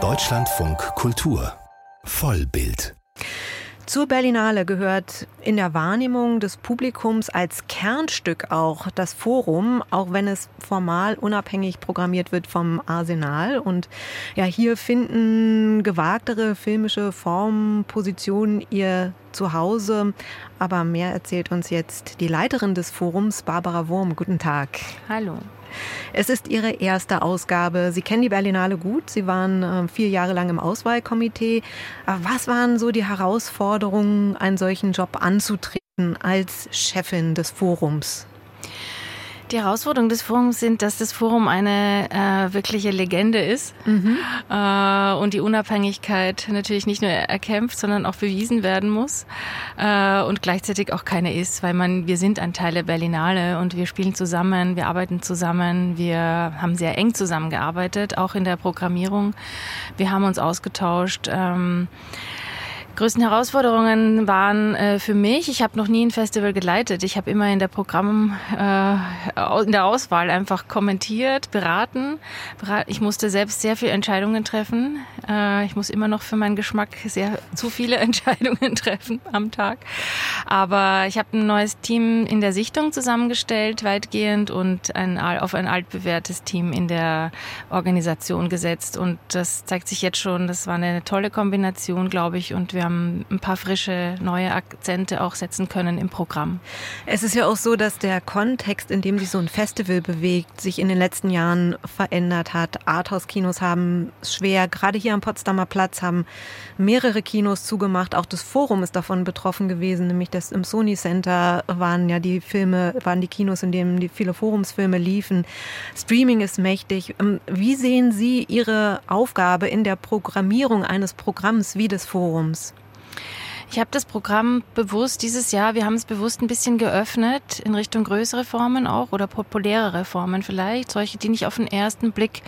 Deutschlandfunk Kultur Vollbild zur Berlinale gehört in der Wahrnehmung des Publikums als Kernstück auch das Forum, auch wenn es formal unabhängig programmiert wird vom Arsenal. Und ja, hier finden gewagtere filmische Formen, Positionen ihr Zuhause. Aber mehr erzählt uns jetzt die Leiterin des Forums, Barbara Wurm. Guten Tag. Hallo. Es ist Ihre erste Ausgabe. Sie kennen die Berlinale gut. Sie waren äh, vier Jahre lang im Auswahlkomitee. Was waren so die Herausforderungen, einen solchen Job anzutreten als Chefin des Forums? Die Herausforderungen des Forums sind, dass das Forum eine äh, wirkliche Legende ist mhm. äh, und die Unabhängigkeit natürlich nicht nur erkämpft, sondern auch bewiesen werden muss äh, und gleichzeitig auch keine ist, weil man wir sind ein Teil der Berlinale und wir spielen zusammen, wir arbeiten zusammen, wir haben sehr eng zusammengearbeitet, auch in der Programmierung. Wir haben uns ausgetauscht. Ähm, größten Herausforderungen waren äh, für mich, ich habe noch nie ein Festival geleitet. Ich habe immer in der Programm, äh, in der Auswahl einfach kommentiert, beraten. Ich musste selbst sehr viele Entscheidungen treffen. Äh, ich muss immer noch für meinen Geschmack sehr zu viele Entscheidungen treffen am Tag. Aber ich habe ein neues Team in der Sichtung zusammengestellt, weitgehend, und ein, auf ein altbewährtes Team in der Organisation gesetzt. Und das zeigt sich jetzt schon, das war eine tolle Kombination, glaube ich. Und wir haben ein paar frische neue Akzente auch setzen können im Programm. Es ist ja auch so, dass der Kontext, in dem sich so ein Festival bewegt, sich in den letzten Jahren verändert hat. Arthouse-Kinos haben es schwer. Gerade hier am Potsdamer Platz haben mehrere Kinos zugemacht. Auch das Forum ist davon betroffen gewesen, nämlich das im Sony Center waren ja die Filme, waren die Kinos, in denen die viele Forumsfilme liefen. Streaming ist mächtig. Ähm, wie sehen Sie Ihre Aufgabe in der Programmierung eines Programms wie des Forums? Ich habe das Programm bewusst dieses Jahr, wir haben es bewusst ein bisschen geöffnet in Richtung größere Formen auch oder populärere Formen vielleicht, solche, die nicht auf den ersten Blick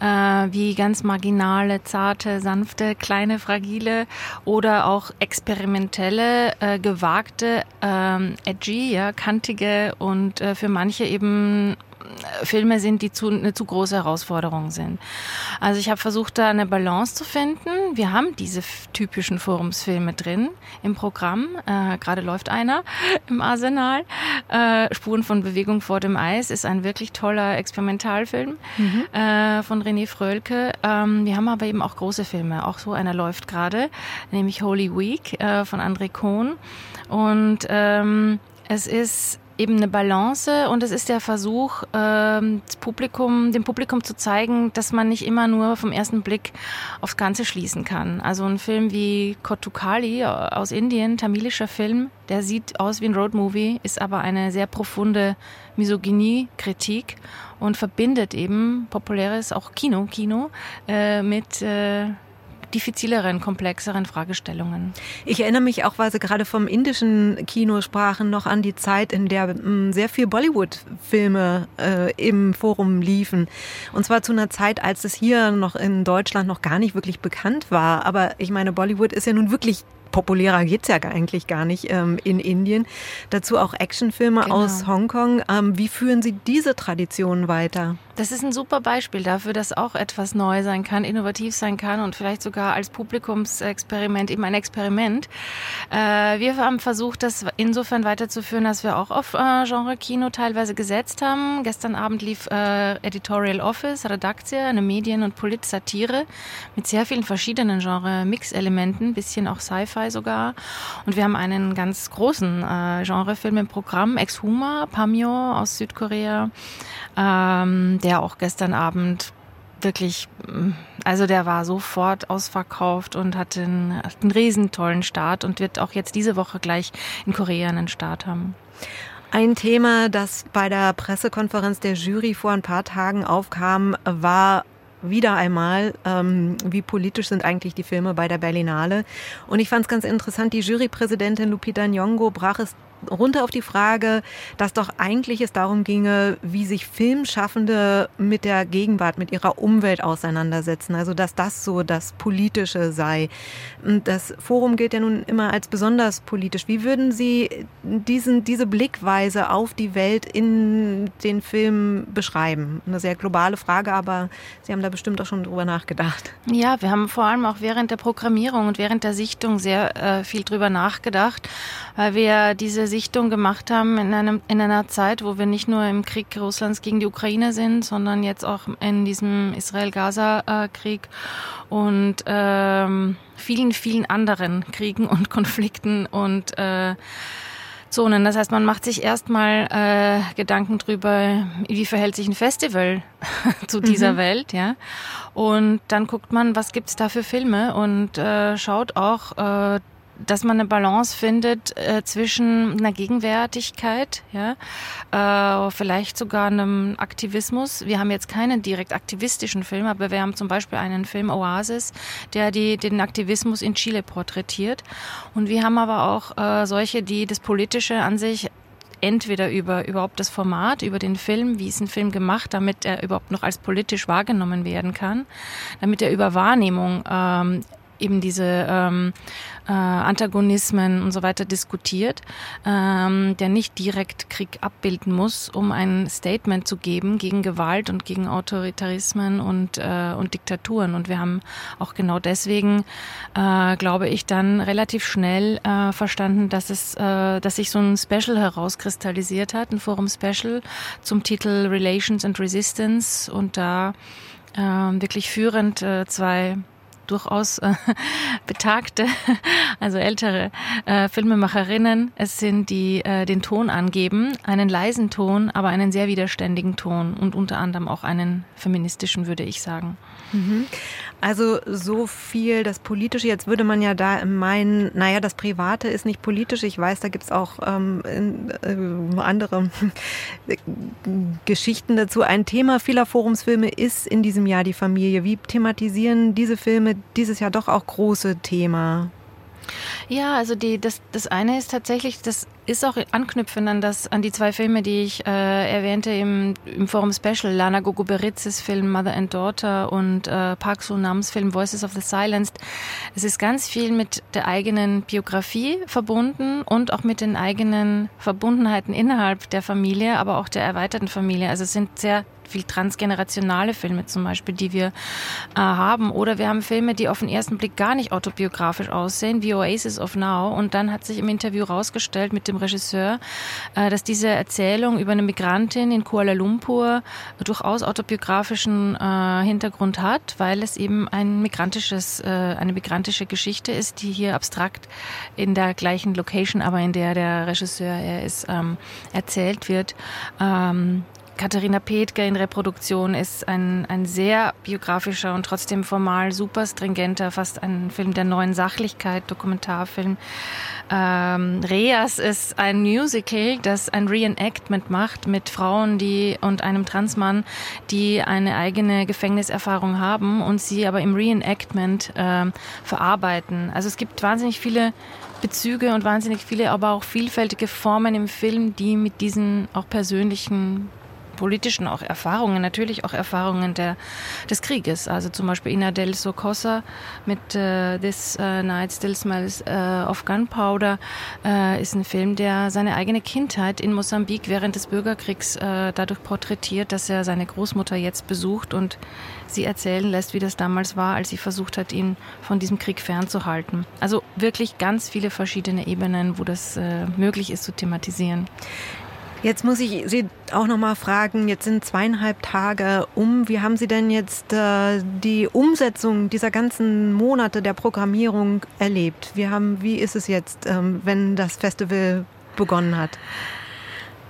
äh, wie ganz marginale, zarte, sanfte, kleine, fragile oder auch experimentelle, äh, gewagte, ähm, edgy, ja, kantige und äh, für manche eben Filme sind, die zu, eine zu große Herausforderung sind. Also ich habe versucht, da eine Balance zu finden. Wir haben diese typischen Forumsfilme drin im Programm. Äh, Gerade läuft einer im Arsenal. Äh, Spuren von Bewegung vor dem Eis ist ein wirklich toller Experimentalfilm mhm. äh, von René Frölke. Ähm, wir haben aber eben auch große Filme. Auch so einer läuft gerade, nämlich Holy Week äh, von André Kohn. Und ähm, es ist eben eine Balance und es ist der Versuch, ähm, Publikum, dem Publikum zu zeigen, dass man nicht immer nur vom ersten Blick aufs Ganze schließen kann. Also ein Film wie Kotukali aus Indien, tamilischer Film, der sieht aus wie ein Roadmovie, ist aber eine sehr profunde Misogynie-Kritik und verbindet eben populäres auch Kino, Kino äh, mit äh, diffizileren, komplexeren Fragestellungen. Ich erinnere mich auch, weil Sie gerade vom indischen Kino sprachen, noch an die Zeit, in der m, hm, sehr viel Bollywood-Filme äh, im Forum liefen. Und zwar zu einer Zeit, als es hier noch in Deutschland noch gar nicht wirklich bekannt war. Aber ich meine, Bollywood ist ja nun wirklich populärer geht's ja eigentlich gar nicht ähm, in Indien. Dazu auch Actionfilme genau. aus Hongkong. Ähm, wie führen Sie diese Tradition weiter? Das ist ein super Beispiel dafür, dass auch etwas neu sein kann, innovativ sein kann und vielleicht sogar als Publikumsexperiment eben ein Experiment. Äh, wir haben versucht, das insofern weiterzuführen, dass wir auch auf äh, Genre-Kino teilweise gesetzt haben. Gestern Abend lief äh, Editorial Office, Redaktia, eine Medien- und Polit-Satire mit sehr vielen verschiedenen Genre-Mix-Elementen, bisschen auch Sci-Fi sogar. Und wir haben einen ganz großen Genrefilm im Programm, Exhuma, Pamyo aus Südkorea ähm, der auch gestern Abend wirklich, mm, also der war sofort ausverkauft und hatte einen, einen riesen tollen Start und wird auch jetzt diese Woche gleich in Korea einen Start haben. Ein Thema, das bei der Pressekonferenz der Jury vor ein paar Tagen aufkam, war wieder einmal, ähm, wie politisch sind eigentlich die Filme bei der Berlinale. Und ich fand es ganz interessant, die Jurypräsidentin Lupita Nyong'o brach es runter auf die Frage, dass doch eigentlich es darum ginge, wie sich Filmschaffende mit der Gegenwart, mit ihrer Umwelt auseinandersetzen. Also dass das so das Politische sei. Das Forum gilt ja nun immer als besonders politisch. Wie würden Sie diesen, diese Blickweise auf die Welt in den Filmen beschreiben? Eine sehr globale Frage, aber Sie haben da bestimmt auch schon drüber nachgedacht. Ja, wir haben vor allem auch während der Programmierung und während der Sichtung sehr äh, viel drüber nachgedacht, weil wir diese Sichtung gemacht haben in, einem, in einer Zeit, wo wir nicht nur im Krieg Russlands gegen die Ukraine sind, sondern jetzt auch in diesem Israel-Gaza-Krieg und ähm, vielen, vielen anderen Kriegen und Konflikten und äh, Zonen. Das heißt, man macht sich erstmal äh, Gedanken drüber, wie verhält sich ein Festival zu dieser mhm. Welt, ja. Und dann guckt man, was gibt's da für Filme und äh, schaut auch äh, dass man eine Balance findet äh, zwischen einer Gegenwärtigkeit, ja, äh, vielleicht sogar einem Aktivismus. Wir haben jetzt keinen direkt aktivistischen Film, aber wir haben zum Beispiel einen Film Oasis, der die, den Aktivismus in Chile porträtiert. Und wir haben aber auch äh, solche, die das Politische an sich entweder über überhaupt das Format, über den Film, wie ist ein Film gemacht, damit er überhaupt noch als politisch wahrgenommen werden kann, damit er über Wahrnehmung ähm, eben diese ähm, äh, Antagonismen und so weiter diskutiert, ähm, der nicht direkt Krieg abbilden muss, um ein Statement zu geben gegen Gewalt und gegen Autoritarismen und, äh, und Diktaturen. Und wir haben auch genau deswegen, äh, glaube ich, dann relativ schnell äh, verstanden, dass es, äh, dass sich so ein Special herauskristallisiert hat, ein Forum-Special zum Titel Relations and Resistance und da äh, wirklich führend äh, zwei durchaus äh, betagte, also ältere äh, Filmemacherinnen es sind, die äh, den Ton angeben, einen leisen Ton, aber einen sehr widerständigen Ton und unter anderem auch einen feministischen, würde ich sagen. Mhm. Also so viel das Politische. Jetzt würde man ja da meinen, naja, das Private ist nicht politisch. Ich weiß, da gibt es auch ähm, äh, andere Geschichten dazu. Ein Thema vieler Forumsfilme ist in diesem Jahr die Familie. Wie thematisieren diese Filme dieses Jahr doch auch große Thema? Ja, also die, das, das eine ist tatsächlich, das ist auch anknüpfend an das, an die zwei Filme, die ich äh, erwähnte im, im Forum Special, Lana Gogoberitzes Film Mother and Daughter und äh, Park Sunams Film Voices of the Silenced. Es ist ganz viel mit der eigenen Biografie verbunden und auch mit den eigenen Verbundenheiten innerhalb der Familie, aber auch der erweiterten Familie. Also es sind sehr viel transgenerationale Filme zum Beispiel, die wir äh, haben. Oder wir haben Filme, die auf den ersten Blick gar nicht autobiografisch aussehen, wie Oasis of Now. Und dann hat sich im Interview rausgestellt mit dem Regisseur, äh, dass diese Erzählung über eine Migrantin in Kuala Lumpur durchaus autobiografischen äh, Hintergrund hat, weil es eben ein migrantisches, äh, eine migrantische Geschichte ist, die hier abstrakt in der gleichen Location, aber in der der Regisseur er ist, ähm, erzählt wird. Ähm, Katharina Petke in Reproduktion ist ein, ein sehr biografischer und trotzdem formal super stringenter, fast ein Film der neuen Sachlichkeit, Dokumentarfilm. Ähm, Reas ist ein Musical, das ein Reenactment macht mit Frauen, die und einem Transmann, die eine eigene Gefängniserfahrung haben und sie aber im Reenactment äh, verarbeiten. Also es gibt wahnsinnig viele Bezüge und wahnsinnig viele, aber auch vielfältige Formen im Film, die mit diesen auch persönlichen politischen auch Erfahrungen, natürlich auch Erfahrungen der, des Krieges. Also zum Beispiel Ina del Socosa mit äh, This uh, Night Still Smells uh, of Gunpowder äh, ist ein Film, der seine eigene Kindheit in Mosambik während des Bürgerkriegs äh, dadurch porträtiert, dass er seine Großmutter jetzt besucht und sie erzählen lässt, wie das damals war, als sie versucht hat, ihn von diesem Krieg fernzuhalten. Also wirklich ganz viele verschiedene Ebenen, wo das äh, möglich ist zu thematisieren. Jetzt muss ich Sie auch noch mal fragen, jetzt sind zweieinhalb Tage um. Wie haben Sie denn jetzt äh, die Umsetzung dieser ganzen Monate der Programmierung erlebt? Wie, haben, wie ist es jetzt, ähm, wenn das Festival begonnen hat?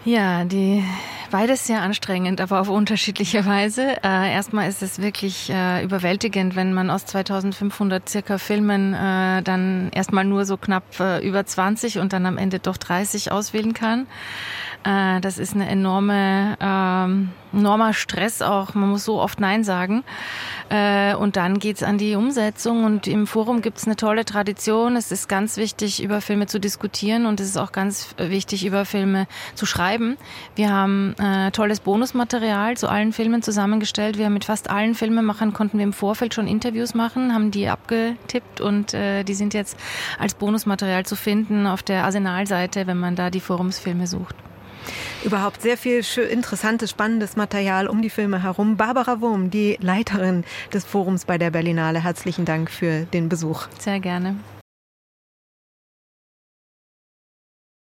Ja, die beides sehr anstrengend, aber auf unterschiedliche Weise. Äh, erstmal ist es wirklich äh, überwältigend, wenn man aus 2500 circa Filmen äh, dann erstmal nur so knapp äh, über 20 und dann am Ende doch 30 auswählen kann. Äh, das ist eine enorme, ähm, enormer Stress auch. Man muss so oft Nein sagen. Äh, und dann geht's an die Umsetzung. Und im Forum gibt's eine tolle Tradition. Es ist ganz wichtig, über Filme zu diskutieren und es ist auch ganz wichtig, über Filme zu schreiben. Wir haben äh, tolles Bonusmaterial zu allen Filmen zusammengestellt. Wir haben mit fast allen Filmemachern konnten wir im Vorfeld schon Interviews machen, haben die abgetippt und äh, die sind jetzt als Bonusmaterial zu finden auf der Arsenalseite, wenn man da die Forumsfilme sucht. Überhaupt sehr viel interessantes, spannendes Material um die Filme herum. Barbara Wurm, die Leiterin des Forums bei der Berlinale, herzlichen Dank für den Besuch. Sehr gerne.